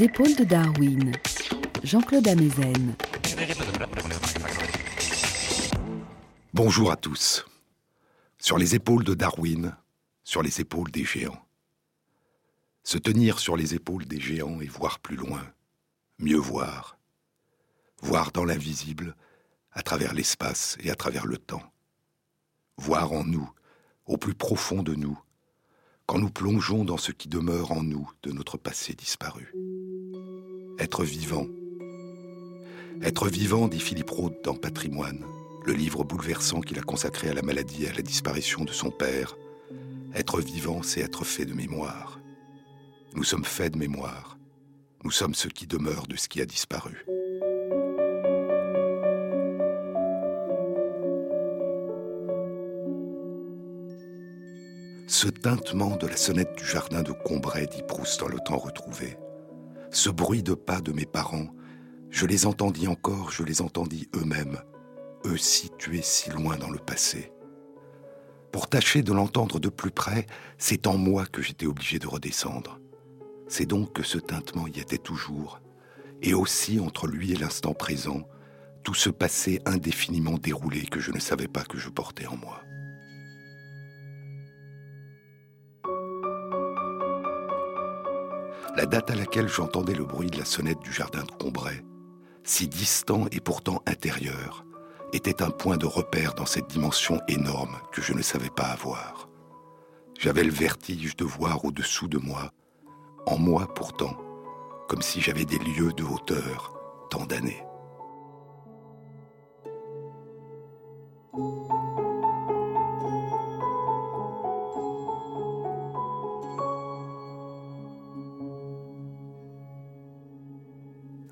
Épaules de Darwin, Jean-Claude Amezen. Bonjour à tous. Sur les épaules de Darwin, sur les épaules des géants. Se tenir sur les épaules des géants et voir plus loin, mieux voir. Voir dans l'invisible, à travers l'espace et à travers le temps. Voir en nous, au plus profond de nous, quand nous plongeons dans ce qui demeure en nous de notre passé disparu. Être vivant. Être vivant, dit Philippe Roth dans Patrimoine, le livre bouleversant qu'il a consacré à la maladie et à la disparition de son père. Être vivant, c'est être fait de mémoire. Nous sommes faits de mémoire. Nous sommes ce qui demeure de ce qui a disparu. Ce tintement de la sonnette du jardin de Combray, dit Proust dans le temps retrouvé. Ce bruit de pas de mes parents, je les entendis encore, je les entendis eux-mêmes, eux situés si loin dans le passé. Pour tâcher de l'entendre de plus près, c'est en moi que j'étais obligé de redescendre. C'est donc que ce tintement y était toujours, et aussi entre lui et l'instant présent, tout ce passé indéfiniment déroulé que je ne savais pas que je portais en moi. La date à laquelle j'entendais le bruit de la sonnette du jardin de Combray, si distant et pourtant intérieur, était un point de repère dans cette dimension énorme que je ne savais pas avoir. J'avais le vertige de voir au-dessous de moi, en moi pourtant, comme si j'avais des lieux de hauteur, tant d'années.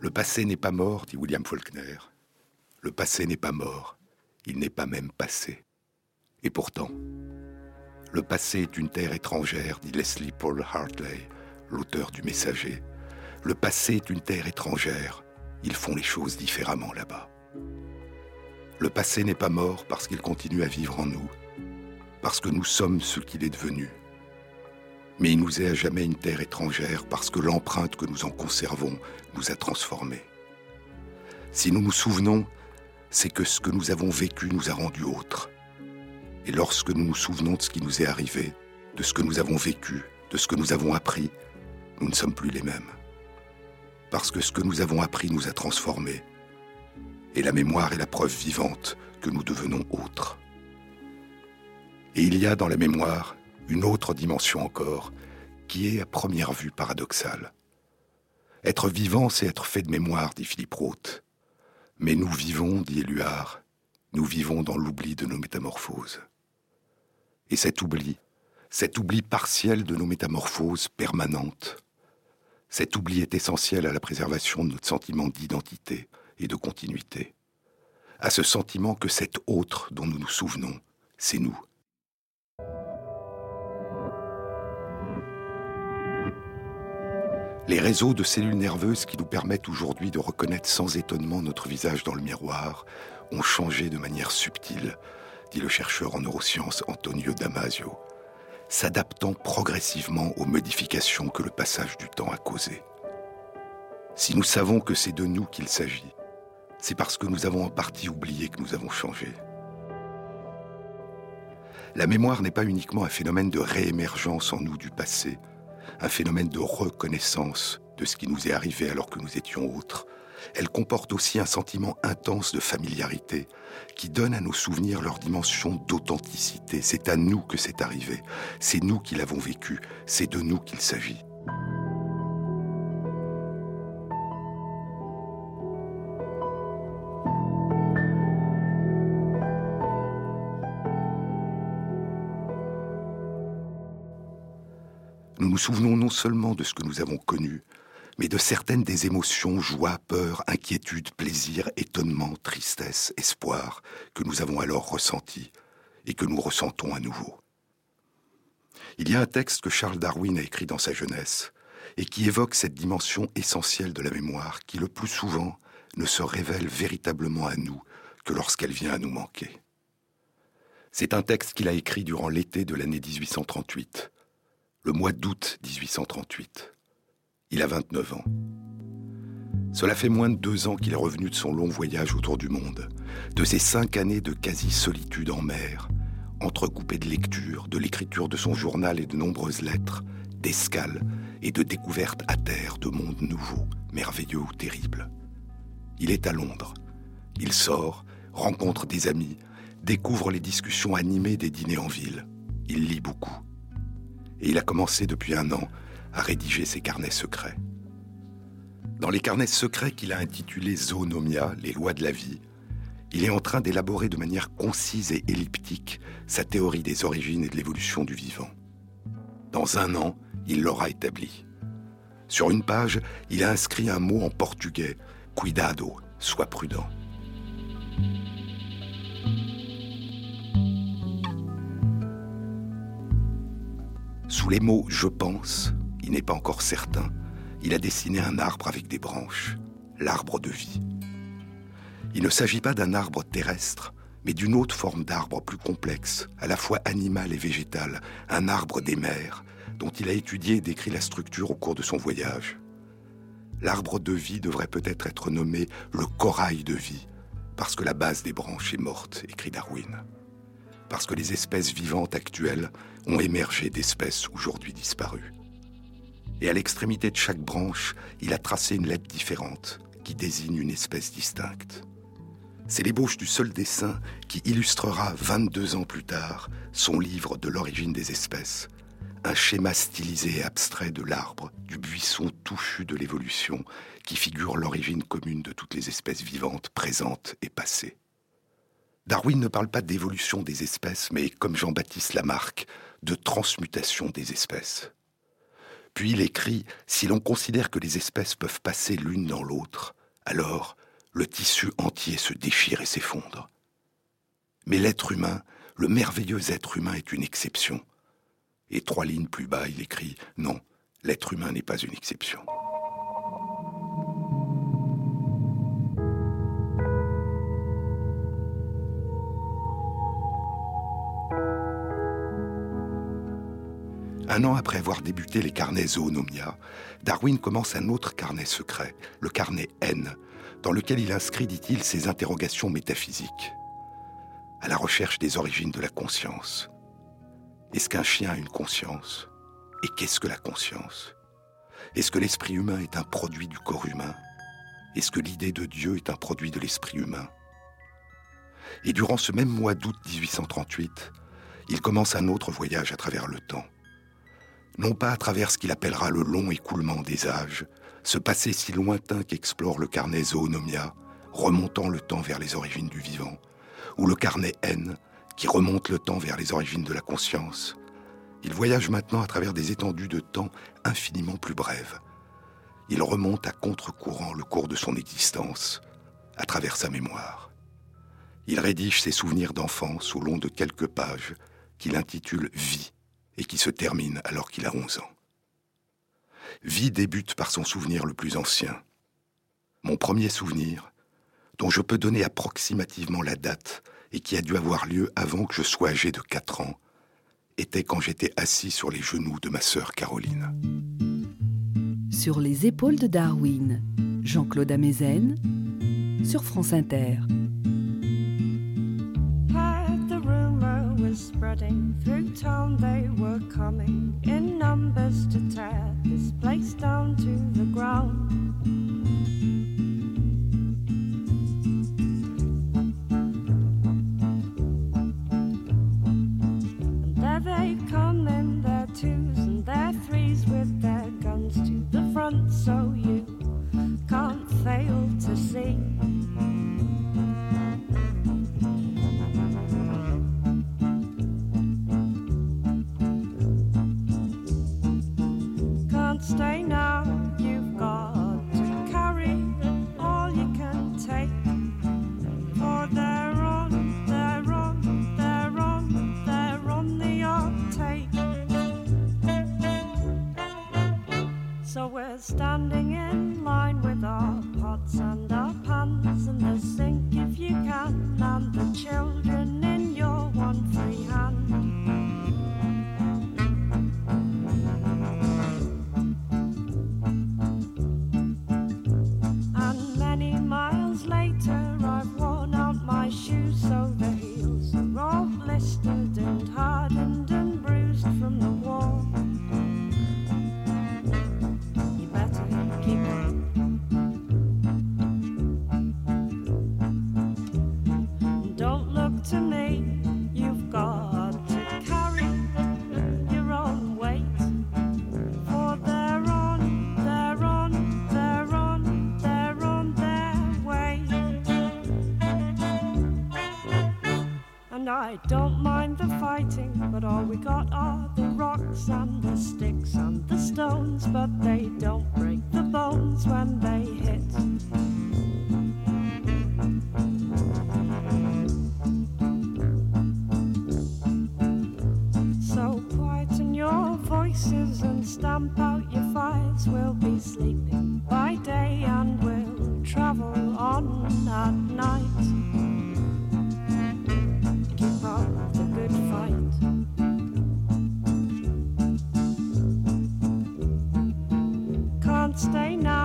Le passé n'est pas mort, dit William Faulkner. Le passé n'est pas mort, il n'est pas même passé. Et pourtant, le passé est une terre étrangère, dit Leslie Paul Hartley, l'auteur du Messager. Le passé est une terre étrangère, ils font les choses différemment là-bas. Le passé n'est pas mort parce qu'il continue à vivre en nous, parce que nous sommes ce qu'il est devenu mais il nous est à jamais une terre étrangère parce que l'empreinte que nous en conservons nous a transformés. Si nous nous souvenons, c'est que ce que nous avons vécu nous a rendus autres. Et lorsque nous nous souvenons de ce qui nous est arrivé, de ce que nous avons vécu, de ce que nous avons appris, nous ne sommes plus les mêmes. Parce que ce que nous avons appris nous a transformés. Et la mémoire est la preuve vivante que nous devenons autres. Et il y a dans la mémoire une autre dimension encore, qui est à première vue paradoxale. Être vivant, c'est être fait de mémoire, dit Philippe Roth. Mais nous vivons, dit Éluard, nous vivons dans l'oubli de nos métamorphoses. Et cet oubli, cet oubli partiel de nos métamorphoses permanentes, cet oubli est essentiel à la préservation de notre sentiment d'identité et de continuité, à ce sentiment que cet autre dont nous nous souvenons, c'est nous. Les réseaux de cellules nerveuses qui nous permettent aujourd'hui de reconnaître sans étonnement notre visage dans le miroir ont changé de manière subtile, dit le chercheur en neurosciences Antonio Damasio, s'adaptant progressivement aux modifications que le passage du temps a causées. Si nous savons que c'est de nous qu'il s'agit, c'est parce que nous avons en partie oublié que nous avons changé. La mémoire n'est pas uniquement un phénomène de réémergence en nous du passé, un phénomène de reconnaissance de ce qui nous est arrivé alors que nous étions autres. Elle comporte aussi un sentiment intense de familiarité qui donne à nos souvenirs leur dimension d'authenticité. C'est à nous que c'est arrivé, c'est nous qui l'avons vécu, c'est de nous qu'il s'agit. Nous souvenons non seulement de ce que nous avons connu, mais de certaines des émotions, joie, peur, inquiétude, plaisir, étonnement, tristesse, espoir, que nous avons alors ressentis et que nous ressentons à nouveau. Il y a un texte que Charles Darwin a écrit dans sa jeunesse et qui évoque cette dimension essentielle de la mémoire qui le plus souvent ne se révèle véritablement à nous que lorsqu'elle vient à nous manquer. C'est un texte qu'il a écrit durant l'été de l'année 1838 le mois d'août 1838. Il a 29 ans. Cela fait moins de deux ans qu'il est revenu de son long voyage autour du monde, de ses cinq années de quasi-solitude en mer, entrecoupées de lectures, de l'écriture de son journal et de nombreuses lettres, d'escales et de découvertes à terre de mondes nouveaux, merveilleux ou terribles. Il est à Londres. Il sort, rencontre des amis, découvre les discussions animées des dîners en ville. Il lit beaucoup. Et il a commencé depuis un an à rédiger ses carnets secrets. Dans les carnets secrets qu'il a intitulés Zoonomia, les lois de la vie, il est en train d'élaborer de manière concise et elliptique sa théorie des origines et de l'évolution du vivant. Dans un an, il l'aura établi. Sur une page, il a inscrit un mot en portugais, cuidado, sois prudent. Sous les mots je pense, il n'est pas encore certain, il a dessiné un arbre avec des branches, l'arbre de vie. Il ne s'agit pas d'un arbre terrestre, mais d'une autre forme d'arbre plus complexe, à la fois animal et végétal, un arbre des mers, dont il a étudié et décrit la structure au cours de son voyage. L'arbre de vie devrait peut-être être nommé le corail de vie, parce que la base des branches est morte, écrit Darwin. Parce que les espèces vivantes actuelles ont émergé d'espèces aujourd'hui disparues. Et à l'extrémité de chaque branche, il a tracé une lettre différente qui désigne une espèce distincte. C'est l'ébauche du seul dessin qui illustrera 22 ans plus tard son livre de l'origine des espèces, un schéma stylisé et abstrait de l'arbre, du buisson touffu de l'évolution, qui figure l'origine commune de toutes les espèces vivantes présentes et passées. Darwin ne parle pas d'évolution des espèces, mais, comme Jean-Baptiste Lamarck, de transmutation des espèces. Puis il écrit Si l'on considère que les espèces peuvent passer l'une dans l'autre, alors le tissu entier se déchire et s'effondre. Mais l'être humain, le merveilleux être humain est une exception. Et trois lignes plus bas, il écrit Non, l'être humain n'est pas une exception. Un an après avoir débuté les carnets Zoonomia, Darwin commence un autre carnet secret, le carnet N, dans lequel il inscrit, dit-il, ses interrogations métaphysiques. À la recherche des origines de la conscience, est-ce qu'un chien a une conscience? Et qu'est-ce que la conscience? Est-ce que l'esprit humain est un produit du corps humain? Est-ce que l'idée de Dieu est un produit de l'esprit humain? Et durant ce même mois d'août 1838, il commence un autre voyage à travers le temps. Non pas à travers ce qu'il appellera le long écoulement des âges, ce passé si lointain qu'explore le carnet Zoonomia, remontant le temps vers les origines du vivant, ou le carnet N, qui remonte le temps vers les origines de la conscience, il voyage maintenant à travers des étendues de temps infiniment plus brèves. Il remonte à contre-courant le cours de son existence, à travers sa mémoire. Il rédige ses souvenirs d'enfance au long de quelques pages qu'il intitule Vie et qui se terminent alors qu'il a 11 ans. Vie débute par son souvenir le plus ancien. Mon premier souvenir, dont je peux donner approximativement la date et qui a dû avoir lieu avant que je sois âgé de 4 ans, était quand j'étais assis sur les genoux de ma sœur Caroline. Sur les épaules de Darwin, Jean-Claude Amezen, sur France Inter. spreading through town. They were coming in numbers to tear this place down to the ground. And there they come in their twos and their threes with their guns to the front, so you can't fail to see. stay now. We got stay nice.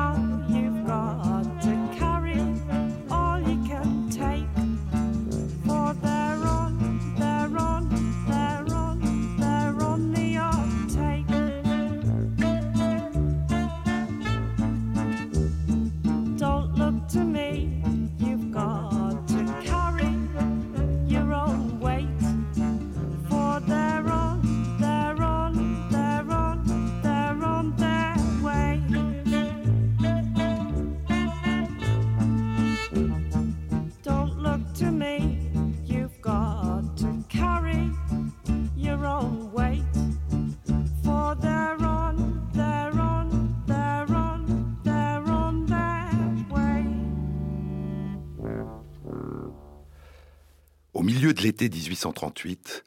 Milieu de l'été 1838,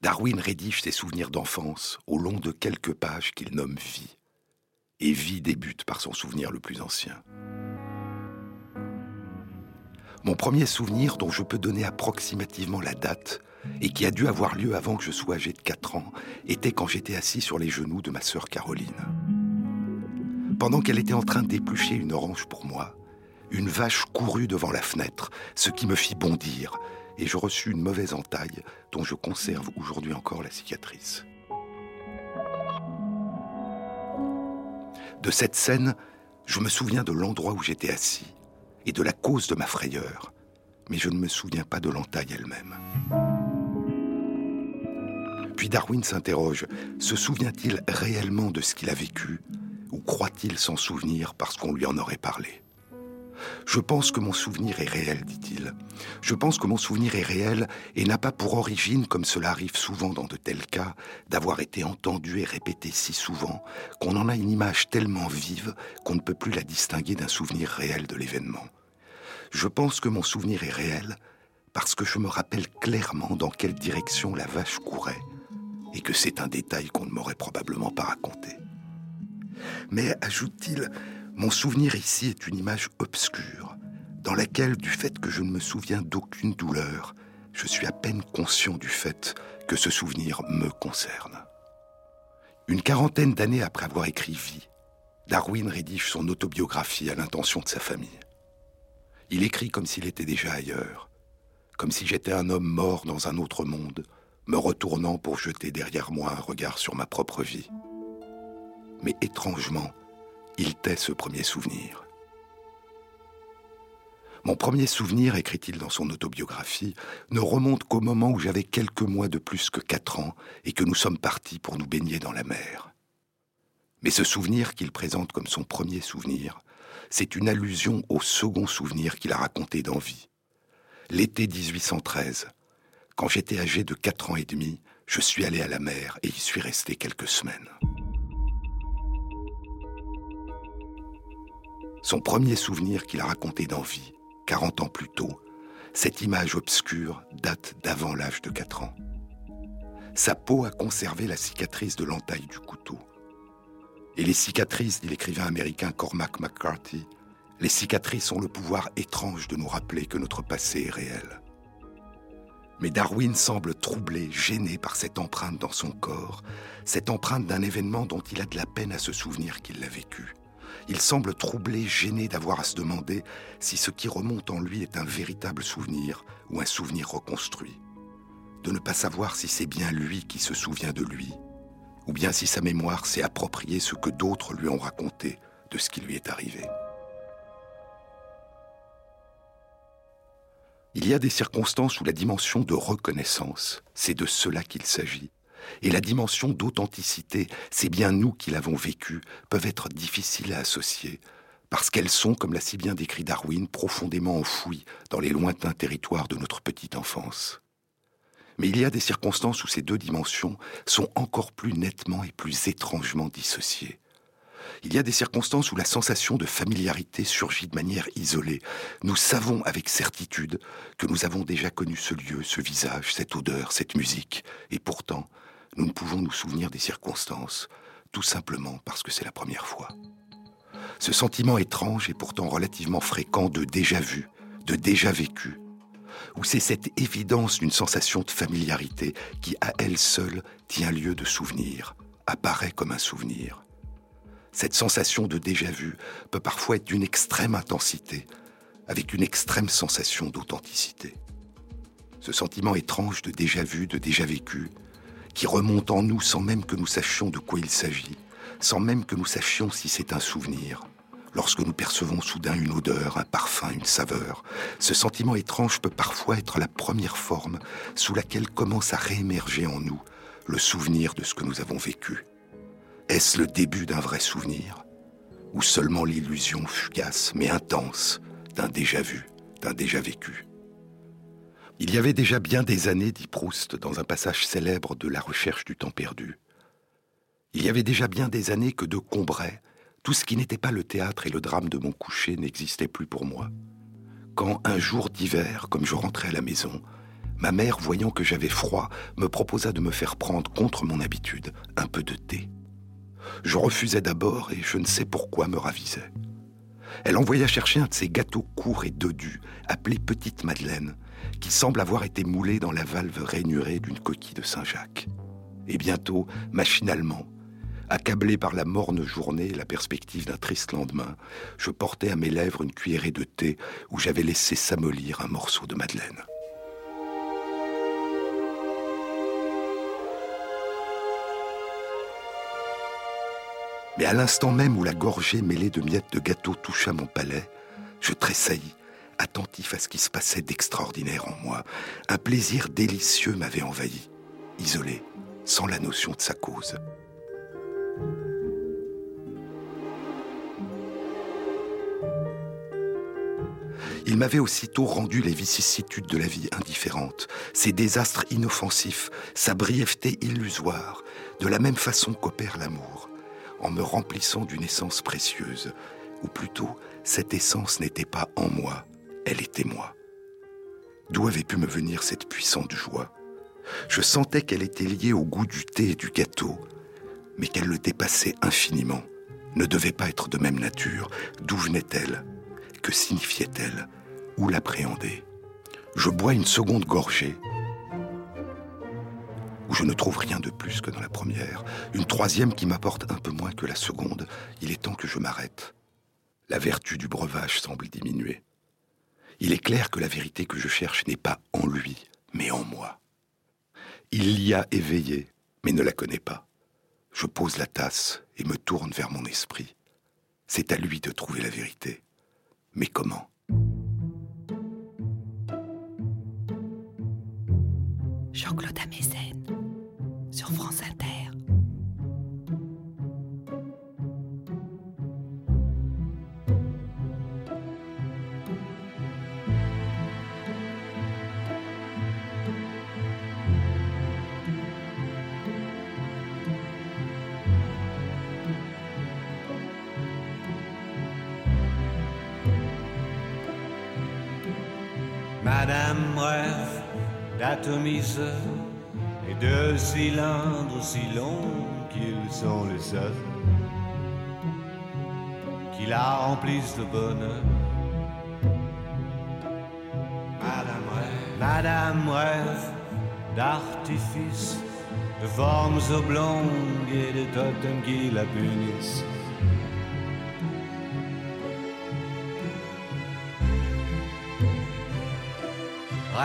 Darwin rédige ses souvenirs d'enfance au long de quelques pages qu'il nomme Vie. Et Vie débute par son souvenir le plus ancien. Mon premier souvenir dont je peux donner approximativement la date et qui a dû avoir lieu avant que je sois âgé de 4 ans était quand j'étais assis sur les genoux de ma sœur Caroline. Pendant qu'elle était en train d'éplucher une orange pour moi, une vache courut devant la fenêtre, ce qui me fit bondir, et je reçus une mauvaise entaille dont je conserve aujourd'hui encore la cicatrice. De cette scène, je me souviens de l'endroit où j'étais assis et de la cause de ma frayeur, mais je ne me souviens pas de l'entaille elle-même. Puis Darwin s'interroge, se souvient-il réellement de ce qu'il a vécu, ou croit-il s'en souvenir parce qu'on lui en aurait parlé? Je pense que mon souvenir est réel, dit-il. Je pense que mon souvenir est réel et n'a pas pour origine, comme cela arrive souvent dans de tels cas, d'avoir été entendu et répété si souvent qu'on en a une image tellement vive qu'on ne peut plus la distinguer d'un souvenir réel de l'événement. Je pense que mon souvenir est réel parce que je me rappelle clairement dans quelle direction la vache courait et que c'est un détail qu'on ne m'aurait probablement pas raconté. Mais, ajoute-t-il, mon souvenir ici est une image obscure, dans laquelle, du fait que je ne me souviens d'aucune douleur, je suis à peine conscient du fait que ce souvenir me concerne. Une quarantaine d'années après avoir écrit Vie, Darwin rédige son autobiographie à l'intention de sa famille. Il écrit comme s'il était déjà ailleurs, comme si j'étais un homme mort dans un autre monde, me retournant pour jeter derrière moi un regard sur ma propre vie. Mais étrangement, il tait ce premier souvenir. Mon premier souvenir, écrit-il dans son autobiographie, ne remonte qu'au moment où j'avais quelques mois de plus que quatre ans et que nous sommes partis pour nous baigner dans la mer. Mais ce souvenir qu'il présente comme son premier souvenir c'est une allusion au second souvenir qu'il a raconté d'envie. L'été 1813, quand j'étais âgé de 4 ans et demi, je suis allé à la mer et y suis resté quelques semaines. Son premier souvenir qu'il a raconté d'envie, 40 ans plus tôt, cette image obscure date d'avant l'âge de 4 ans. Sa peau a conservé la cicatrice de l'entaille du couteau. Et les cicatrices, dit l'écrivain américain Cormac McCarthy, les cicatrices ont le pouvoir étrange de nous rappeler que notre passé est réel. Mais Darwin semble troublé, gêné par cette empreinte dans son corps, cette empreinte d'un événement dont il a de la peine à se souvenir qu'il l'a vécu. Il semble troublé, gêné d'avoir à se demander si ce qui remonte en lui est un véritable souvenir ou un souvenir reconstruit. De ne pas savoir si c'est bien lui qui se souvient de lui, ou bien si sa mémoire s'est approprié ce que d'autres lui ont raconté de ce qui lui est arrivé. Il y a des circonstances où la dimension de reconnaissance, c'est de cela qu'il s'agit, et la dimension d'authenticité, c'est bien nous qui l'avons vécu, peuvent être difficiles à associer, parce qu'elles sont, comme l'a si bien décrit Darwin, profondément enfouies dans les lointains territoires de notre petite enfance. Mais il y a des circonstances où ces deux dimensions sont encore plus nettement et plus étrangement dissociées. Il y a des circonstances où la sensation de familiarité surgit de manière isolée. Nous savons avec certitude que nous avons déjà connu ce lieu, ce visage, cette odeur, cette musique, et pourtant, nous ne pouvons nous souvenir des circonstances, tout simplement parce que c'est la première fois. Ce sentiment étrange et pourtant relativement fréquent de déjà vu, de déjà vécu, où c'est cette évidence d'une sensation de familiarité qui, à elle seule, tient lieu de souvenir, apparaît comme un souvenir. Cette sensation de déjà-vu peut parfois être d'une extrême intensité, avec une extrême sensation d'authenticité. Ce sentiment étrange de déjà-vu, de déjà-vécu, qui remonte en nous sans même que nous sachions de quoi il s'agit, sans même que nous sachions si c'est un souvenir, lorsque nous percevons soudain une odeur, un parfum, une saveur. Ce sentiment étrange peut parfois être la première forme sous laquelle commence à réémerger en nous le souvenir de ce que nous avons vécu. Est-ce le début d'un vrai souvenir Ou seulement l'illusion fugace mais intense d'un déjà vu, d'un déjà vécu? Il y avait déjà bien des années, dit Proust dans un passage célèbre de La recherche du temps perdu. Il y avait déjà bien des années que de Combray, tout ce qui n'était pas le théâtre et le drame de mon coucher n'existait plus pour moi. Quand, un jour d'hiver, comme je rentrais à la maison, ma mère, voyant que j'avais froid, me proposa de me faire prendre, contre mon habitude, un peu de thé. Je refusai d'abord et je ne sais pourquoi me ravisais. Elle envoya chercher un de ces gâteaux courts et dodus, appelés Petite Madeleine, qui semble avoir été moulé dans la valve rainurée d'une coquille de Saint-Jacques. Et bientôt, machinalement, Accablé par la morne journée et la perspective d'un triste lendemain, je portais à mes lèvres une cuillerée de thé où j'avais laissé s'amollir un morceau de madeleine. Mais à l'instant même où la gorgée mêlée de miettes de gâteau toucha mon palais, je tressaillis, attentif à ce qui se passait d'extraordinaire en moi. Un plaisir délicieux m'avait envahi, isolé, sans la notion de sa cause. Il m'avait aussitôt rendu les vicissitudes de la vie indifférentes, ses désastres inoffensifs, sa brièveté illusoire, de la même façon qu'opère l'amour, en me remplissant d'une essence précieuse, ou plutôt cette essence n'était pas en moi, elle était moi. D'où avait pu me venir cette puissante joie? Je sentais qu'elle était liée au goût du thé et du gâteau, mais qu'elle le dépassait infiniment, ne devait pas être de même nature. D'où venait-elle Que signifiait-elle? Ou l'appréhender? Je bois une seconde gorgée, où je ne trouve rien de plus que dans la première, une troisième qui m'apporte un peu moins que la seconde. Il est temps que je m'arrête. La vertu du breuvage semble diminuer. Il est clair que la vérité que je cherche n'est pas en lui, mais en moi. Il l'y a éveillée, mais ne la connaît pas. Je pose la tasse et me tourne vers mon esprit. C'est à lui de trouver la vérité. Mais comment? Madame rêve d'atomiseurs et de cylindres si longs qu'ils sont les seuls qui la remplissent de bonheur. Madame rêve, Madame rêve d'artifices, de formes oblongues et de totems qui la punissent.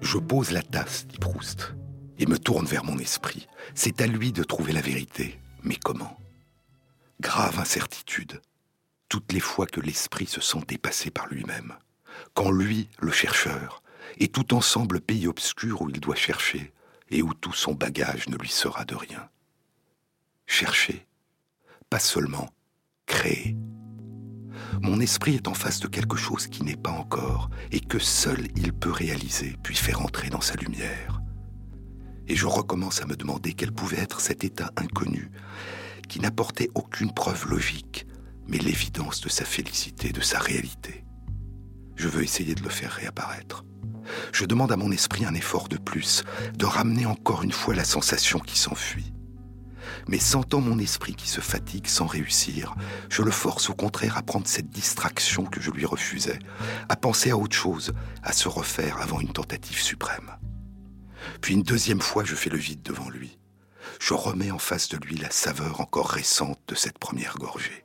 Je pose la tasse, dit Proust, et me tourne vers mon esprit. C'est à lui de trouver la vérité. Mais comment? Grave incertitude. Toutes les fois que l'esprit se sent dépassé par lui-même. Quand lui, le chercheur, est tout ensemble pays obscur où il doit chercher et où tout son bagage ne lui sera de rien. Chercher, pas seulement créer. Mon esprit est en face de quelque chose qui n'est pas encore et que seul il peut réaliser puis faire entrer dans sa lumière. Et je recommence à me demander quel pouvait être cet état inconnu qui n'apportait aucune preuve logique, mais l'évidence de sa félicité, de sa réalité. Je veux essayer de le faire réapparaître. Je demande à mon esprit un effort de plus, de ramener encore une fois la sensation qui s'enfuit. Mais sentant mon esprit qui se fatigue sans réussir, je le force au contraire à prendre cette distraction que je lui refusais, à penser à autre chose, à se refaire avant une tentative suprême. Puis une deuxième fois, je fais le vide devant lui. Je remets en face de lui la saveur encore récente de cette première gorgée.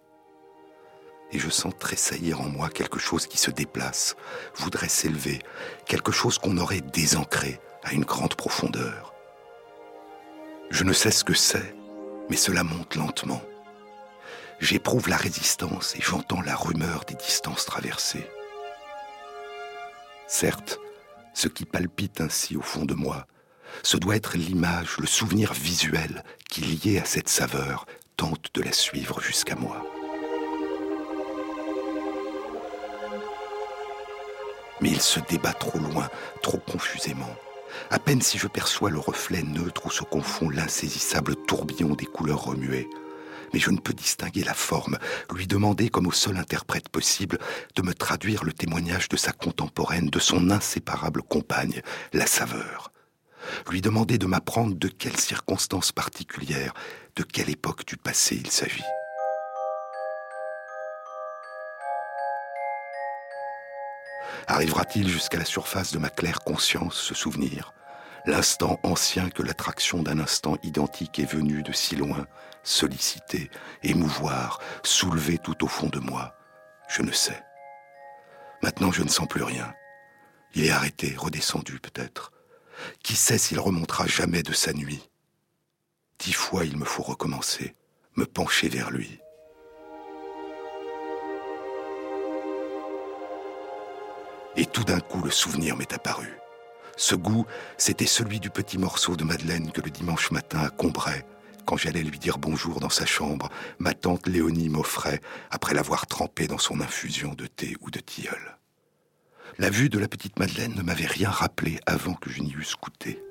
Et je sens tressaillir en moi quelque chose qui se déplace, voudrait s'élever, quelque chose qu'on aurait désancré à une grande profondeur. Je ne sais ce que c'est, mais cela monte lentement. J'éprouve la résistance et j'entends la rumeur des distances traversées. Certes, ce qui palpite ainsi au fond de moi, ce doit être l'image, le souvenir visuel qui, lié à cette saveur, tente de la suivre jusqu'à moi. Mais il se débat trop loin, trop confusément. À peine si je perçois le reflet neutre où se confond l'insaisissable tourbillon des couleurs remuées. Mais je ne peux distinguer la forme, lui demander, comme au seul interprète possible, de me traduire le témoignage de sa contemporaine, de son inséparable compagne, la saveur. Lui demander de m'apprendre de quelles circonstances particulières, de quelle époque du passé il s'agit. Arrivera-t-il jusqu'à la surface de ma claire conscience ce souvenir? L'instant ancien que l'attraction d'un instant identique est venue de si loin, solliciter, émouvoir, soulever tout au fond de moi Je ne sais. Maintenant je ne sens plus rien. Il est arrêté, redescendu peut-être. Qui sait s'il remontera jamais de sa nuit? Dix fois il me faut recommencer, me pencher vers lui. Et tout d'un coup, le souvenir m'est apparu. Ce goût, c'était celui du petit morceau de madeleine que le dimanche matin à Combray, quand j'allais lui dire bonjour dans sa chambre, ma tante Léonie m'offrait après l'avoir trempé dans son infusion de thé ou de tilleul. La vue de la petite Madeleine ne m'avait rien rappelé avant que je n'y eusse goûté.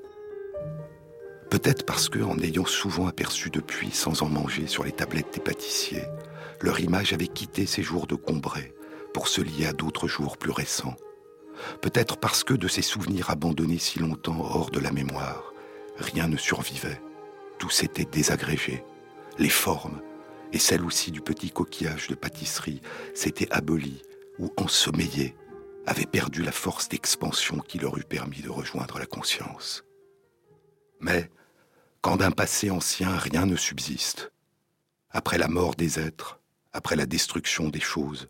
Peut-être parce que, en ayant souvent aperçu depuis, sans en manger, sur les tablettes des pâtissiers, leur image avait quitté ces jours de Combray pour se lier à d'autres jours plus récents. Peut-être parce que de ces souvenirs abandonnés si longtemps hors de la mémoire, rien ne survivait. Tout s'était désagrégé. Les formes, et celles aussi du petit coquillage de pâtisserie, s'étaient abolies ou ensommeillées, avaient perdu la force d'expansion qui leur eût permis de rejoindre la conscience. Mais, quand d'un passé ancien rien ne subsiste, après la mort des êtres, après la destruction des choses,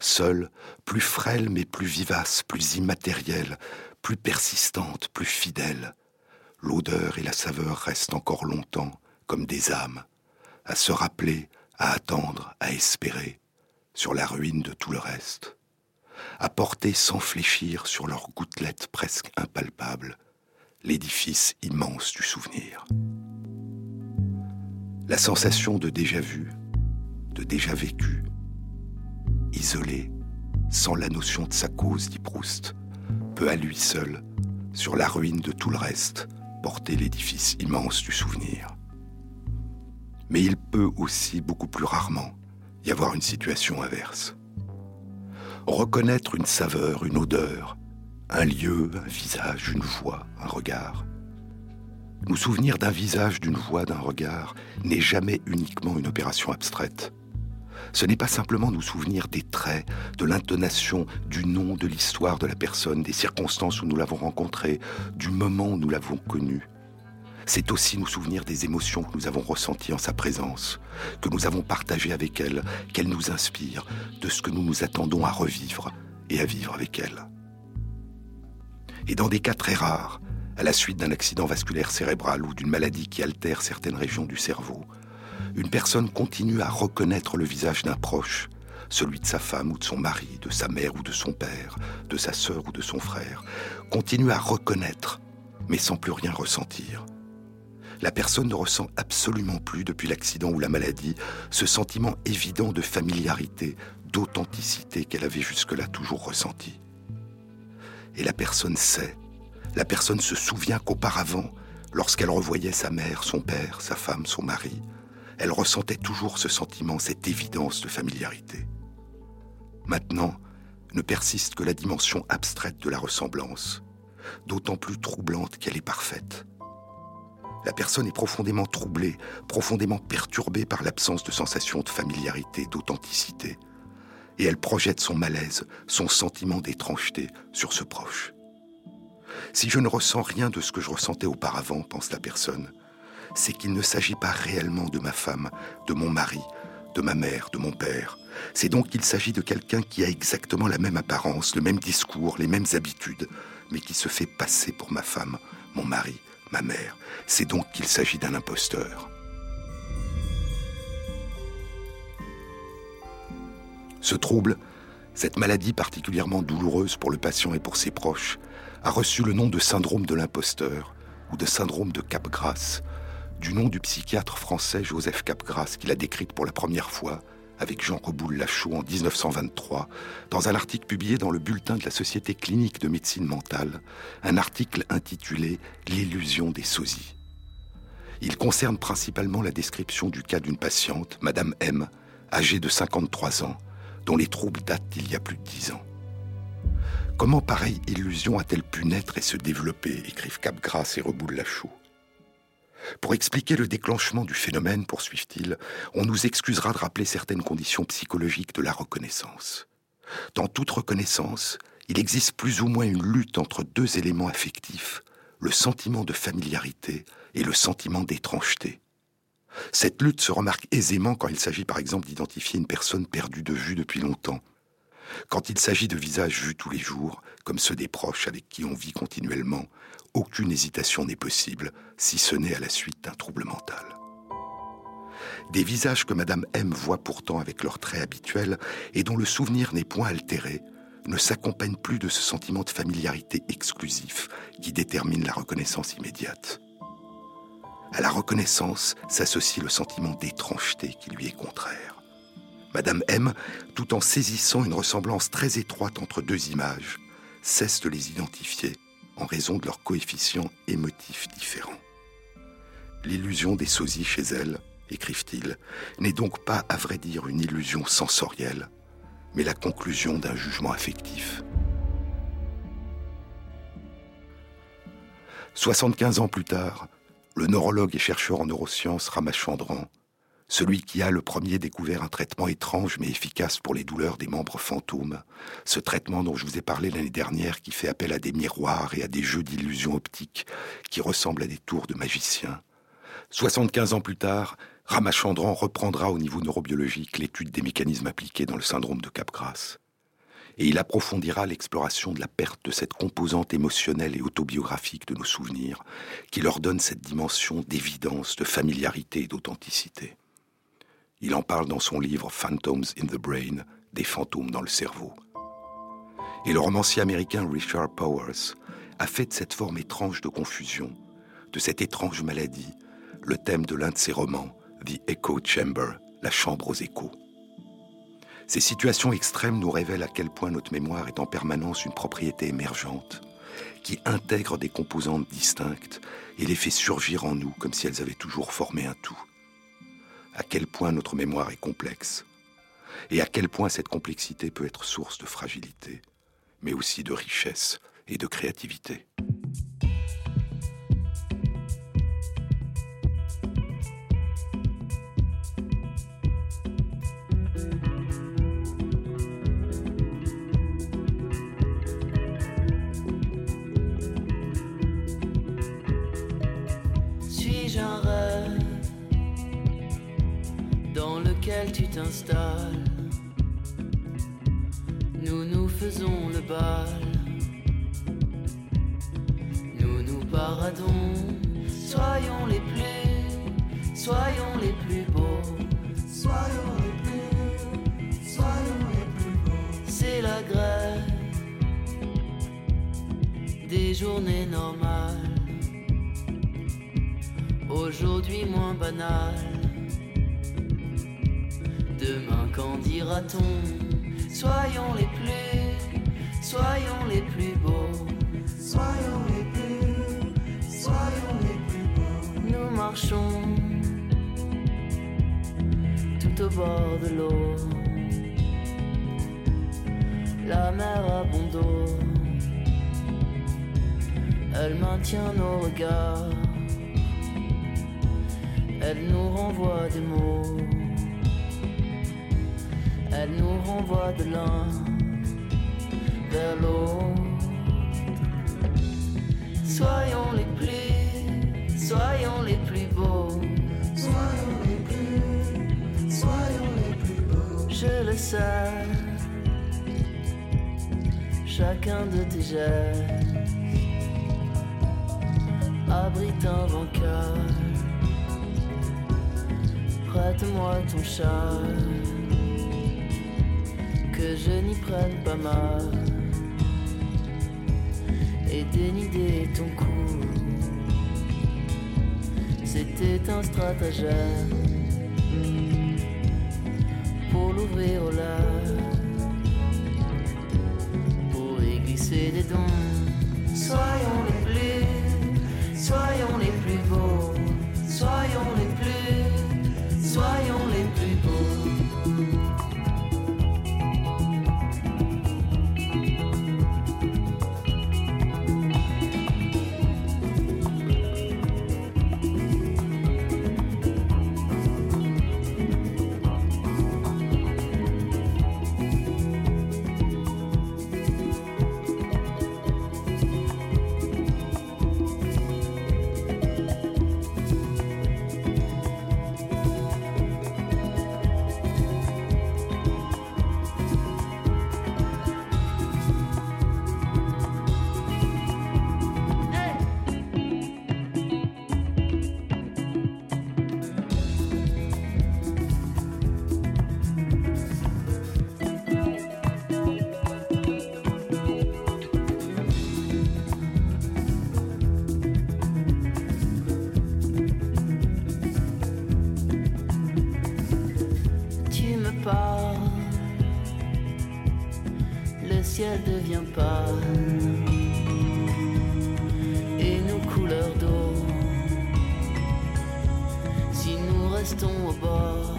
seule, plus frêle mais plus vivace, plus immatérielle, plus persistante, plus fidèle, l'odeur et la saveur restent encore longtemps comme des âmes, à se rappeler, à attendre, à espérer, sur la ruine de tout le reste, à porter sans fléchir sur leurs gouttelettes presque impalpables l'édifice immense du souvenir. La sensation de déjà vu, de déjà vécu, isolé, sans la notion de sa cause, dit Proust, peut à lui seul, sur la ruine de tout le reste, porter l'édifice immense du souvenir. Mais il peut aussi, beaucoup plus rarement, y avoir une situation inverse. Reconnaître une saveur, une odeur, un lieu, un visage, une voix, un regard. Nous souvenir d'un visage, d'une voix, d'un regard n'est jamais uniquement une opération abstraite. Ce n'est pas simplement nous souvenir des traits, de l'intonation, du nom, de l'histoire de la personne, des circonstances où nous l'avons rencontrée, du moment où nous l'avons connue. C'est aussi nous souvenir des émotions que nous avons ressenties en sa présence, que nous avons partagées avec elle, qu'elle nous inspire, de ce que nous nous attendons à revivre et à vivre avec elle. Et dans des cas très rares, à la suite d'un accident vasculaire cérébral ou d'une maladie qui altère certaines régions du cerveau, une personne continue à reconnaître le visage d'un proche, celui de sa femme ou de son mari, de sa mère ou de son père, de sa sœur ou de son frère, continue à reconnaître, mais sans plus rien ressentir. La personne ne ressent absolument plus depuis l'accident ou la maladie ce sentiment évident de familiarité, d'authenticité qu'elle avait jusque-là toujours ressenti. Et la personne sait, la personne se souvient qu'auparavant, lorsqu'elle revoyait sa mère, son père, sa femme, son mari, elle ressentait toujours ce sentiment, cette évidence de familiarité. Maintenant, ne persiste que la dimension abstraite de la ressemblance, d'autant plus troublante qu'elle est parfaite. La personne est profondément troublée, profondément perturbée par l'absence de sensation de familiarité, d'authenticité, et elle projette son malaise, son sentiment d'étrangeté sur ce proche. Si je ne ressens rien de ce que je ressentais auparavant, pense la personne, c'est qu'il ne s'agit pas réellement de ma femme, de mon mari, de ma mère, de mon père. C'est donc qu'il s'agit de quelqu'un qui a exactement la même apparence, le même discours, les mêmes habitudes, mais qui se fait passer pour ma femme, mon mari, ma mère. C'est donc qu'il s'agit d'un imposteur. Ce trouble, cette maladie particulièrement douloureuse pour le patient et pour ses proches, a reçu le nom de syndrome de l'imposteur ou de syndrome de Capgras, du nom du psychiatre français Joseph Capgras qui l'a décrite pour la première fois avec Jean Reboul-Lachaud en 1923, dans un article publié dans le Bulletin de la Société clinique de médecine mentale, un article intitulé L'illusion des sosies. Il concerne principalement la description du cas d'une patiente, Madame M, âgée de 53 ans, dont les troubles datent d'il y a plus de dix ans. Comment pareille illusion a-t-elle pu naître et se développer? écrivent Capgras et Reboul-Lachaud. Pour expliquer le déclenchement du phénomène, poursuivent-ils, on nous excusera de rappeler certaines conditions psychologiques de la reconnaissance. Dans toute reconnaissance, il existe plus ou moins une lutte entre deux éléments affectifs, le sentiment de familiarité et le sentiment d'étrangeté. Cette lutte se remarque aisément quand il s'agit par exemple d'identifier une personne perdue de vue depuis longtemps. Quand il s'agit de visages vus tous les jours, comme ceux des proches avec qui on vit continuellement, aucune hésitation n'est possible, si ce n'est à la suite d'un trouble mental. Des visages que Madame M voit pourtant avec leurs traits habituels et dont le souvenir n'est point altéré, ne s'accompagnent plus de ce sentiment de familiarité exclusif qui détermine la reconnaissance immédiate. À la reconnaissance s'associe le sentiment d'étrangeté qui lui est contraire. Madame M, tout en saisissant une ressemblance très étroite entre deux images, cesse de les identifier en raison de leurs coefficients émotifs différents. L'illusion des sosies chez elle écrivent-ils, n'est donc pas, à vrai dire, une illusion sensorielle, mais la conclusion d'un jugement affectif. 75 ans plus tard, le neurologue et chercheur en neurosciences Ramachandran celui qui a le premier découvert un traitement étrange mais efficace pour les douleurs des membres fantômes, ce traitement dont je vous ai parlé l'année dernière qui fait appel à des miroirs et à des jeux d'illusions optiques qui ressemblent à des tours de magiciens. 75 ans plus tard, Ramachandran reprendra au niveau neurobiologique l'étude des mécanismes appliqués dans le syndrome de Capgras. Et il approfondira l'exploration de la perte de cette composante émotionnelle et autobiographique de nos souvenirs, qui leur donne cette dimension d'évidence, de familiarité et d'authenticité. Il en parle dans son livre Phantoms in the Brain, des fantômes dans le cerveau. Et le romancier américain Richard Powers a fait de cette forme étrange de confusion, de cette étrange maladie, le thème de l'un de ses romans, The Echo Chamber, la chambre aux échos. Ces situations extrêmes nous révèlent à quel point notre mémoire est en permanence une propriété émergente, qui intègre des composantes distinctes et les fait surgir en nous comme si elles avaient toujours formé un tout à quel point notre mémoire est complexe et à quel point cette complexité peut être source de fragilité, mais aussi de richesse et de créativité. Tu t'installes. Nous nous faisons le bal. Nous nous paradons. Soyons les plus, soyons les plus beaux. Soyons les plus, soyons les plus beaux. C'est la grève des journées normales. Aujourd'hui moins banales qu'en dira-t-on Soyons les plus, soyons les plus beaux. Soyons les plus, soyons les plus beaux. Nous marchons tout au bord de l'eau. La mer a bon dos. Elle maintient nos regards. Elle nous renvoie des mots elle nous renvoie de l'un vers l'autre. Soyons les plus, soyons les plus beaux. Soyons les plus, soyons les plus beaux. Je le sais, chacun de tes gestes abrite un vainqueur. Prête-moi ton chat que je n'y prenne pas mal et dénider ton cou. C'était un stratagème pour l'ouvrir au large, pour y glisser des dons. Soyons les plus, soyons les plus beaux, soyons les restons au bord.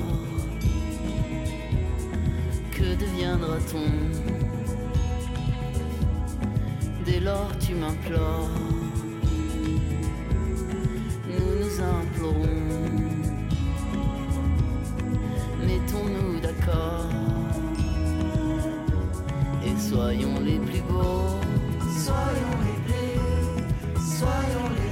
Que deviendra-t-on? Dès lors tu m'implores, nous nous implorons. Mettons-nous d'accord et soyons les plus beaux. Soyons les plus, soyons les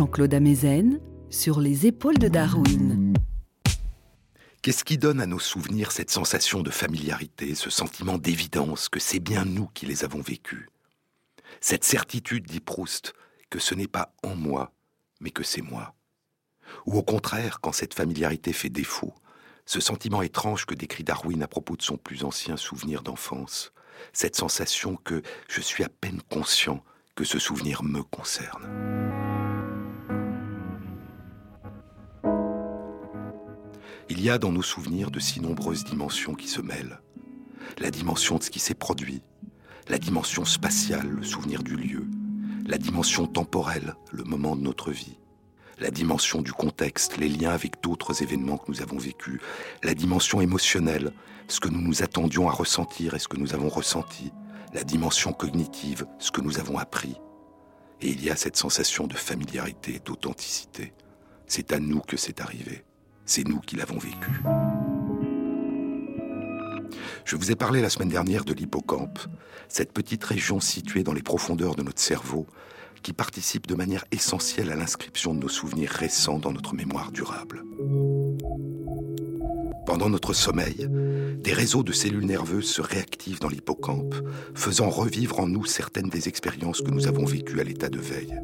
Jean-Claude Amezen sur les épaules de Darwin. Qu'est-ce qui donne à nos souvenirs cette sensation de familiarité, ce sentiment d'évidence que c'est bien nous qui les avons vécus Cette certitude, dit Proust, que ce n'est pas en moi, mais que c'est moi. Ou au contraire, quand cette familiarité fait défaut, ce sentiment étrange que décrit Darwin à propos de son plus ancien souvenir d'enfance, cette sensation que je suis à peine conscient que ce souvenir me concerne. Il y a dans nos souvenirs de si nombreuses dimensions qui se mêlent. La dimension de ce qui s'est produit, la dimension spatiale, le souvenir du lieu, la dimension temporelle, le moment de notre vie, la dimension du contexte, les liens avec d'autres événements que nous avons vécus, la dimension émotionnelle, ce que nous nous attendions à ressentir et ce que nous avons ressenti, la dimension cognitive, ce que nous avons appris. Et il y a cette sensation de familiarité, d'authenticité. C'est à nous que c'est arrivé. C'est nous qui l'avons vécu. Je vous ai parlé la semaine dernière de l'hippocampe, cette petite région située dans les profondeurs de notre cerveau qui participe de manière essentielle à l'inscription de nos souvenirs récents dans notre mémoire durable. Pendant notre sommeil, des réseaux de cellules nerveuses se réactivent dans l'hippocampe, faisant revivre en nous certaines des expériences que nous avons vécues à l'état de veille.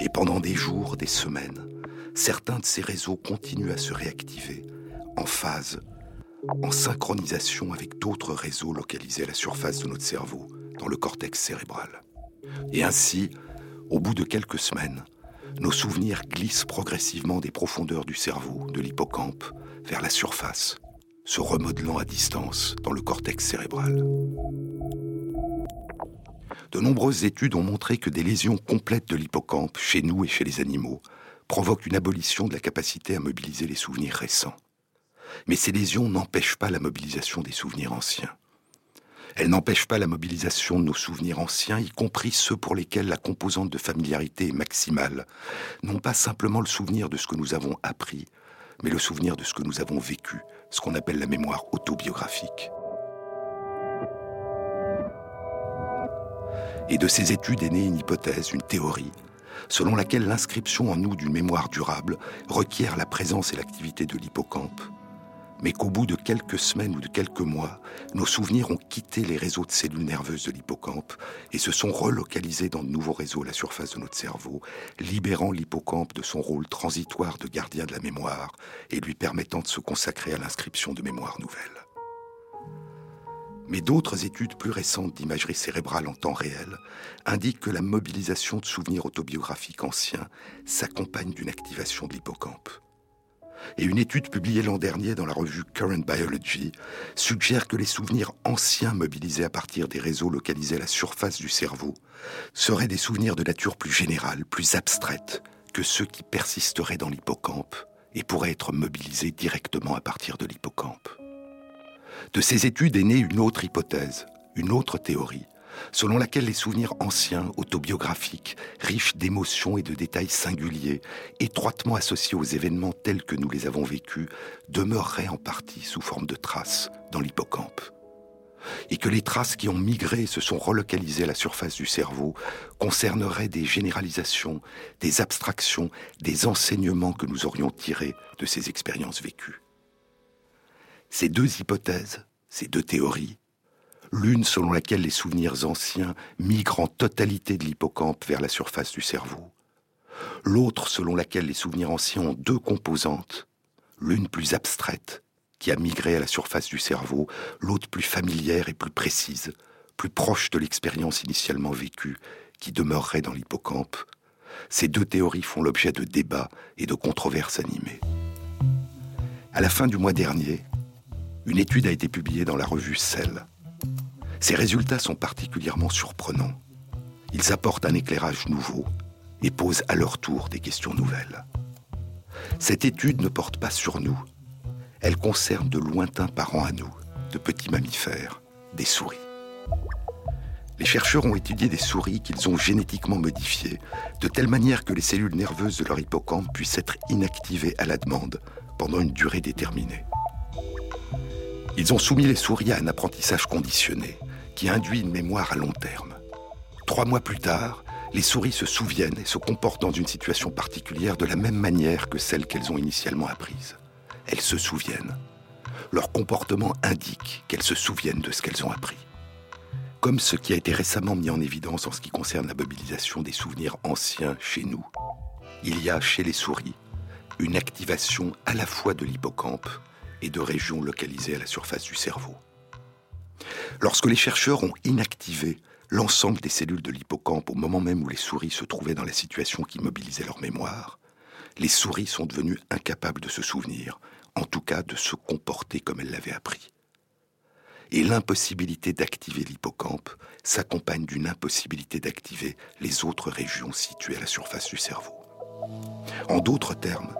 Et pendant des jours, des semaines, certains de ces réseaux continuent à se réactiver, en phase, en synchronisation avec d'autres réseaux localisés à la surface de notre cerveau, dans le cortex cérébral. Et ainsi, au bout de quelques semaines, nos souvenirs glissent progressivement des profondeurs du cerveau, de l'hippocampe, vers la surface, se remodelant à distance dans le cortex cérébral. De nombreuses études ont montré que des lésions complètes de l'hippocampe, chez nous et chez les animaux, provoquent une abolition de la capacité à mobiliser les souvenirs récents. Mais ces lésions n'empêchent pas la mobilisation des souvenirs anciens. Elles n'empêchent pas la mobilisation de nos souvenirs anciens, y compris ceux pour lesquels la composante de familiarité est maximale, non pas simplement le souvenir de ce que nous avons appris, mais le souvenir de ce que nous avons vécu, ce qu'on appelle la mémoire autobiographique. Et de ces études est née une hypothèse, une théorie, selon laquelle l'inscription en nous d'une mémoire durable requiert la présence et l'activité de l'hippocampe, mais qu'au bout de quelques semaines ou de quelques mois, nos souvenirs ont quitté les réseaux de cellules nerveuses de l'hippocampe et se sont relocalisés dans de nouveaux réseaux à la surface de notre cerveau, libérant l'hippocampe de son rôle transitoire de gardien de la mémoire et lui permettant de se consacrer à l'inscription de mémoires nouvelles. Mais d'autres études plus récentes d'imagerie cérébrale en temps réel indiquent que la mobilisation de souvenirs autobiographiques anciens s'accompagne d'une activation de l'hippocampe. Et une étude publiée l'an dernier dans la revue Current Biology suggère que les souvenirs anciens mobilisés à partir des réseaux localisés à la surface du cerveau seraient des souvenirs de nature plus générale, plus abstraite que ceux qui persisteraient dans l'hippocampe et pourraient être mobilisés directement à partir de l'hippocampe. De ces études est née une autre hypothèse, une autre théorie, selon laquelle les souvenirs anciens, autobiographiques, riches d'émotions et de détails singuliers, étroitement associés aux événements tels que nous les avons vécus, demeureraient en partie sous forme de traces dans l'hippocampe. Et que les traces qui ont migré et se sont relocalisées à la surface du cerveau concerneraient des généralisations, des abstractions, des enseignements que nous aurions tirés de ces expériences vécues. Ces deux hypothèses, ces deux théories, l'une selon laquelle les souvenirs anciens migrent en totalité de l'hippocampe vers la surface du cerveau, l'autre selon laquelle les souvenirs anciens ont deux composantes, l'une plus abstraite, qui a migré à la surface du cerveau, l'autre plus familière et plus précise, plus proche de l'expérience initialement vécue, qui demeurerait dans l'hippocampe. Ces deux théories font l'objet de débats et de controverses animées. À la fin du mois dernier, une étude a été publiée dans la revue Cell. Ces résultats sont particulièrement surprenants. Ils apportent un éclairage nouveau et posent à leur tour des questions nouvelles. Cette étude ne porte pas sur nous. Elle concerne de lointains parents à nous, de petits mammifères, des souris. Les chercheurs ont étudié des souris qu'ils ont génétiquement modifiées, de telle manière que les cellules nerveuses de leur hippocampe puissent être inactivées à la demande pendant une durée déterminée. Ils ont soumis les souris à un apprentissage conditionné, qui induit une mémoire à long terme. Trois mois plus tard, les souris se souviennent et se comportent dans une situation particulière de la même manière que celle qu'elles ont initialement apprise. Elles se souviennent. Leur comportement indique qu'elles se souviennent de ce qu'elles ont appris comme ce qui a été récemment mis en évidence en ce qui concerne la mobilisation des souvenirs anciens chez nous. Il y a chez les souris une activation à la fois de l'hippocampe et de régions localisées à la surface du cerveau. Lorsque les chercheurs ont inactivé l'ensemble des cellules de l'hippocampe au moment même où les souris se trouvaient dans la situation qui mobilisait leur mémoire, les souris sont devenues incapables de se souvenir, en tout cas de se comporter comme elles l'avaient appris et l'impossibilité d'activer l'hippocampe s'accompagne d'une impossibilité d'activer les autres régions situées à la surface du cerveau. En d'autres termes,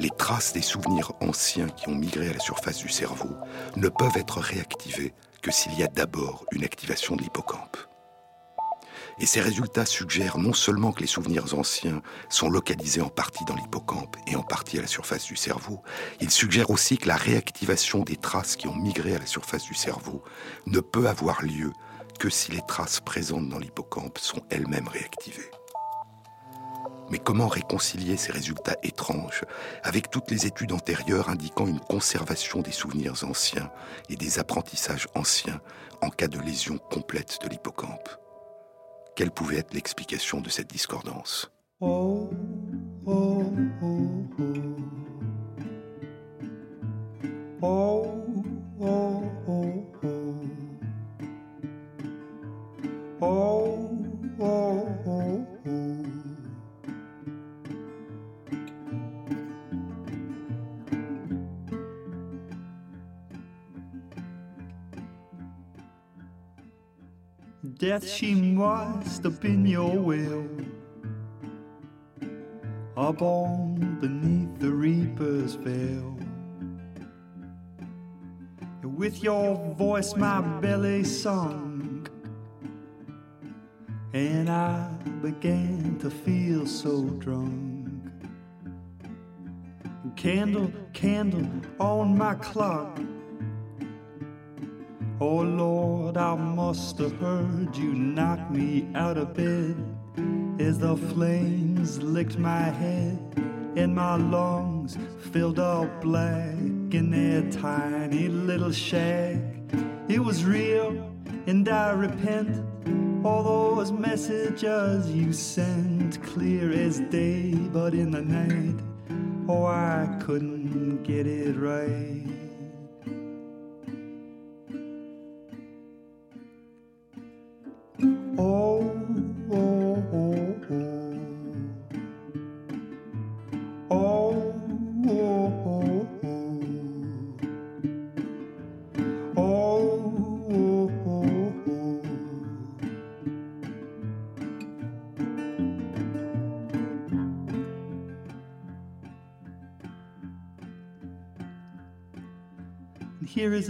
les traces des souvenirs anciens qui ont migré à la surface du cerveau ne peuvent être réactivées que s'il y a d'abord une activation de l'hippocampe. Et ces résultats suggèrent non seulement que les souvenirs anciens sont localisés en partie dans l'hippocampe et en partie à la surface du cerveau, ils suggèrent aussi que la réactivation des traces qui ont migré à la surface du cerveau ne peut avoir lieu que si les traces présentes dans l'hippocampe sont elles-mêmes réactivées. Mais comment réconcilier ces résultats étranges avec toutes les études antérieures indiquant une conservation des souvenirs anciens et des apprentissages anciens en cas de lésion complète de l'hippocampe quelle pouvait être l'explication de cette discordance oh, oh, oh, Death, she must have been your will. Up on beneath the reaper's veil. With your voice, my belly sunk, and I began to feel so drunk. Candle, candle on my clock Oh Lord, I must have heard you knock me out of bed as the flames licked my head and my lungs filled up black in their tiny little shack. It was real and I repent. All those messages you sent clear as day, but in the night, oh, I couldn't get it right.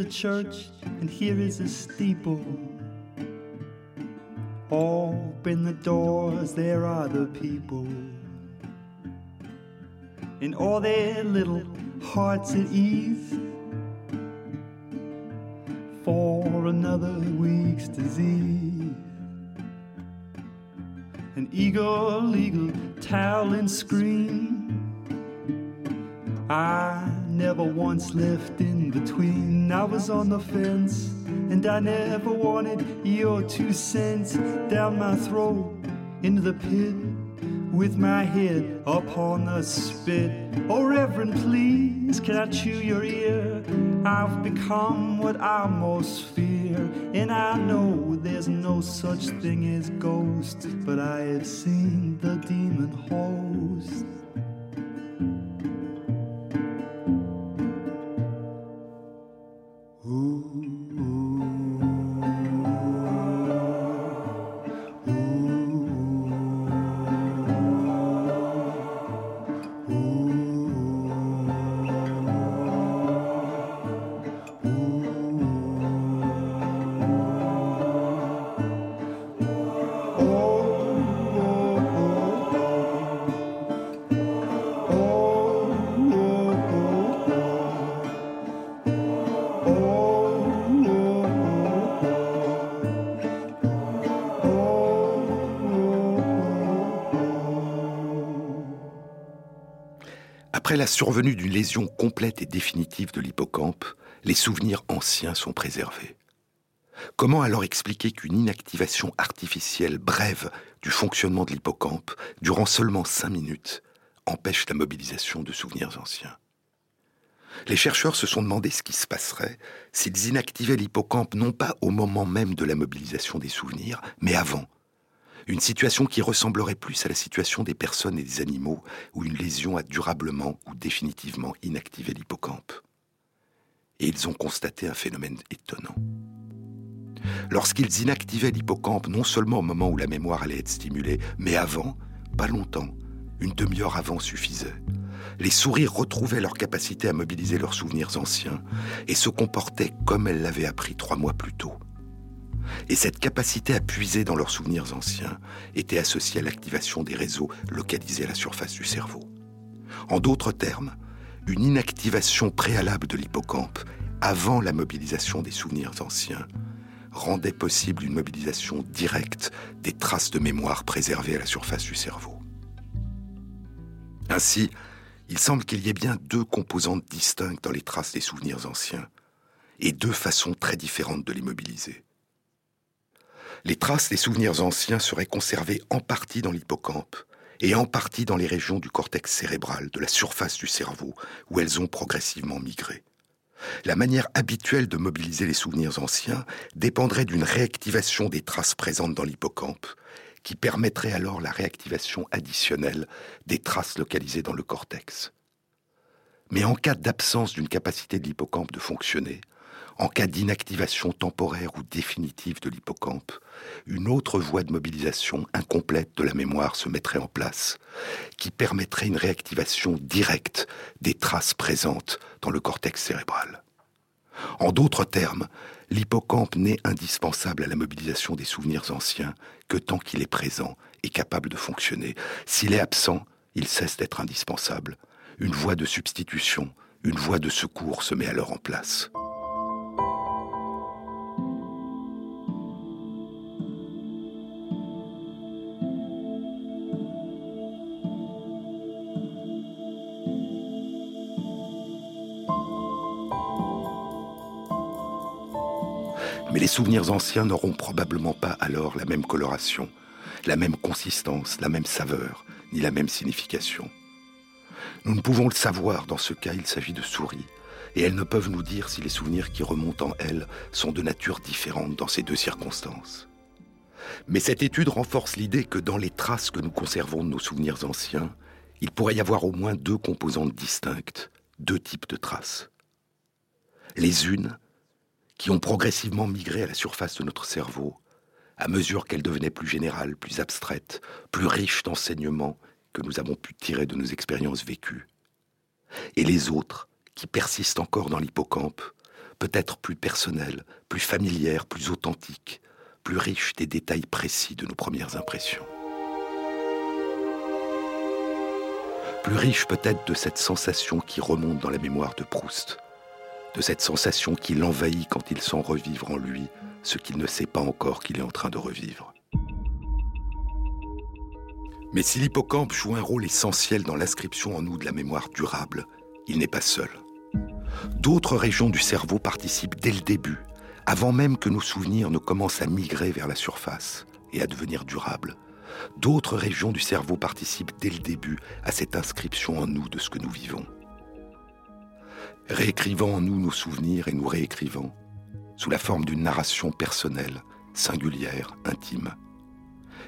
A church, and here is a steeple. Open the doors, there are the people. In all their little hearts at ease. For another week's disease. An eagle, eagle, towel and scream. I never once left in between. I was on the fence, and I never wanted your two cents down my throat into the pit with my head upon the spit. Oh, Reverend, please, can I chew your ear? I've become what I most fear, and I know there's no such thing as ghosts, but I have seen the demon host. Après la survenue d'une lésion complète et définitive de l'hippocampe, les souvenirs anciens sont préservés. Comment alors expliquer qu'une inactivation artificielle brève du fonctionnement de l'hippocampe, durant seulement cinq minutes, empêche la mobilisation de souvenirs anciens? Les chercheurs se sont demandé ce qui se passerait s'ils inactivaient l'hippocampe non pas au moment même de la mobilisation des souvenirs, mais avant, une situation qui ressemblerait plus à la situation des personnes et des animaux où une lésion a durablement ou définitivement inactivé l'hippocampe. Et ils ont constaté un phénomène étonnant. Lorsqu'ils inactivaient l'hippocampe, non seulement au moment où la mémoire allait être stimulée, mais avant, pas longtemps, une demi-heure avant suffisait. Les souris retrouvaient leur capacité à mobiliser leurs souvenirs anciens et se comportaient comme elles l'avaient appris trois mois plus tôt. Et cette capacité à puiser dans leurs souvenirs anciens était associée à l'activation des réseaux localisés à la surface du cerveau. En d'autres termes, une inactivation préalable de l'hippocampe avant la mobilisation des souvenirs anciens rendait possible une mobilisation directe des traces de mémoire préservées à la surface du cerveau. Ainsi, il semble qu'il y ait bien deux composantes distinctes dans les traces des souvenirs anciens, et deux façons très différentes de les mobiliser les traces des souvenirs anciens seraient conservées en partie dans l'hippocampe et en partie dans les régions du cortex cérébral, de la surface du cerveau, où elles ont progressivement migré. La manière habituelle de mobiliser les souvenirs anciens dépendrait d'une réactivation des traces présentes dans l'hippocampe, qui permettrait alors la réactivation additionnelle des traces localisées dans le cortex. Mais en cas d'absence d'une capacité de l'hippocampe de fonctionner, en cas d'inactivation temporaire ou définitive de l'hippocampe, une autre voie de mobilisation incomplète de la mémoire se mettrait en place, qui permettrait une réactivation directe des traces présentes dans le cortex cérébral. En d'autres termes, l'hippocampe n'est indispensable à la mobilisation des souvenirs anciens que tant qu'il est présent et capable de fonctionner. S'il est absent, il cesse d'être indispensable. Une voie de substitution, une voie de secours se met alors en place. Mais les souvenirs anciens n'auront probablement pas alors la même coloration, la même consistance, la même saveur, ni la même signification. Nous ne pouvons le savoir, dans ce cas il s'agit de souris, et elles ne peuvent nous dire si les souvenirs qui remontent en elles sont de nature différente dans ces deux circonstances. Mais cette étude renforce l'idée que dans les traces que nous conservons de nos souvenirs anciens, il pourrait y avoir au moins deux composantes distinctes, deux types de traces. Les unes qui ont progressivement migré à la surface de notre cerveau, à mesure qu'elles devenaient plus générales, plus abstraites, plus riches d'enseignements que nous avons pu tirer de nos expériences vécues. Et les autres, qui persistent encore dans l'hippocampe, peut-être plus personnelles, plus familières, plus authentiques, plus riches des détails précis de nos premières impressions. Plus riches peut-être de cette sensation qui remonte dans la mémoire de Proust, de cette sensation qui l'envahit quand il sent revivre en lui ce qu'il ne sait pas encore qu'il est en train de revivre. Mais si l'hippocampe joue un rôle essentiel dans l'inscription en nous de la mémoire durable, il n'est pas seul. D'autres régions du cerveau participent dès le début, avant même que nos souvenirs ne commencent à migrer vers la surface et à devenir durables. D'autres régions du cerveau participent dès le début à cette inscription en nous de ce que nous vivons réécrivant en nous nos souvenirs et nous réécrivant, sous la forme d'une narration personnelle, singulière, intime,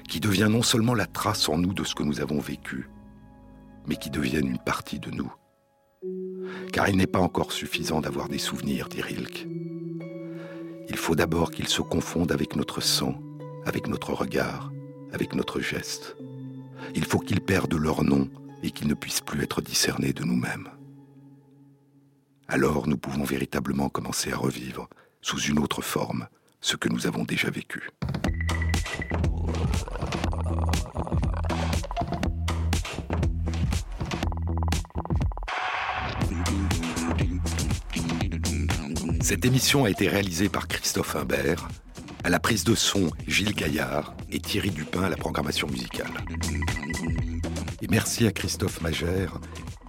qui devient non seulement la trace en nous de ce que nous avons vécu, mais qui devienne une partie de nous. Car il n'est pas encore suffisant d'avoir des souvenirs, dit Rilke. Il faut d'abord qu'ils se confondent avec notre sang, avec notre regard, avec notre geste. Il faut qu'ils perdent leur nom et qu'ils ne puissent plus être discernés de nous-mêmes alors nous pouvons véritablement commencer à revivre, sous une autre forme, ce que nous avons déjà vécu. Cette émission a été réalisée par Christophe Imbert, à la prise de son Gilles Gaillard et Thierry Dupin à la programmation musicale. Et merci à Christophe Magère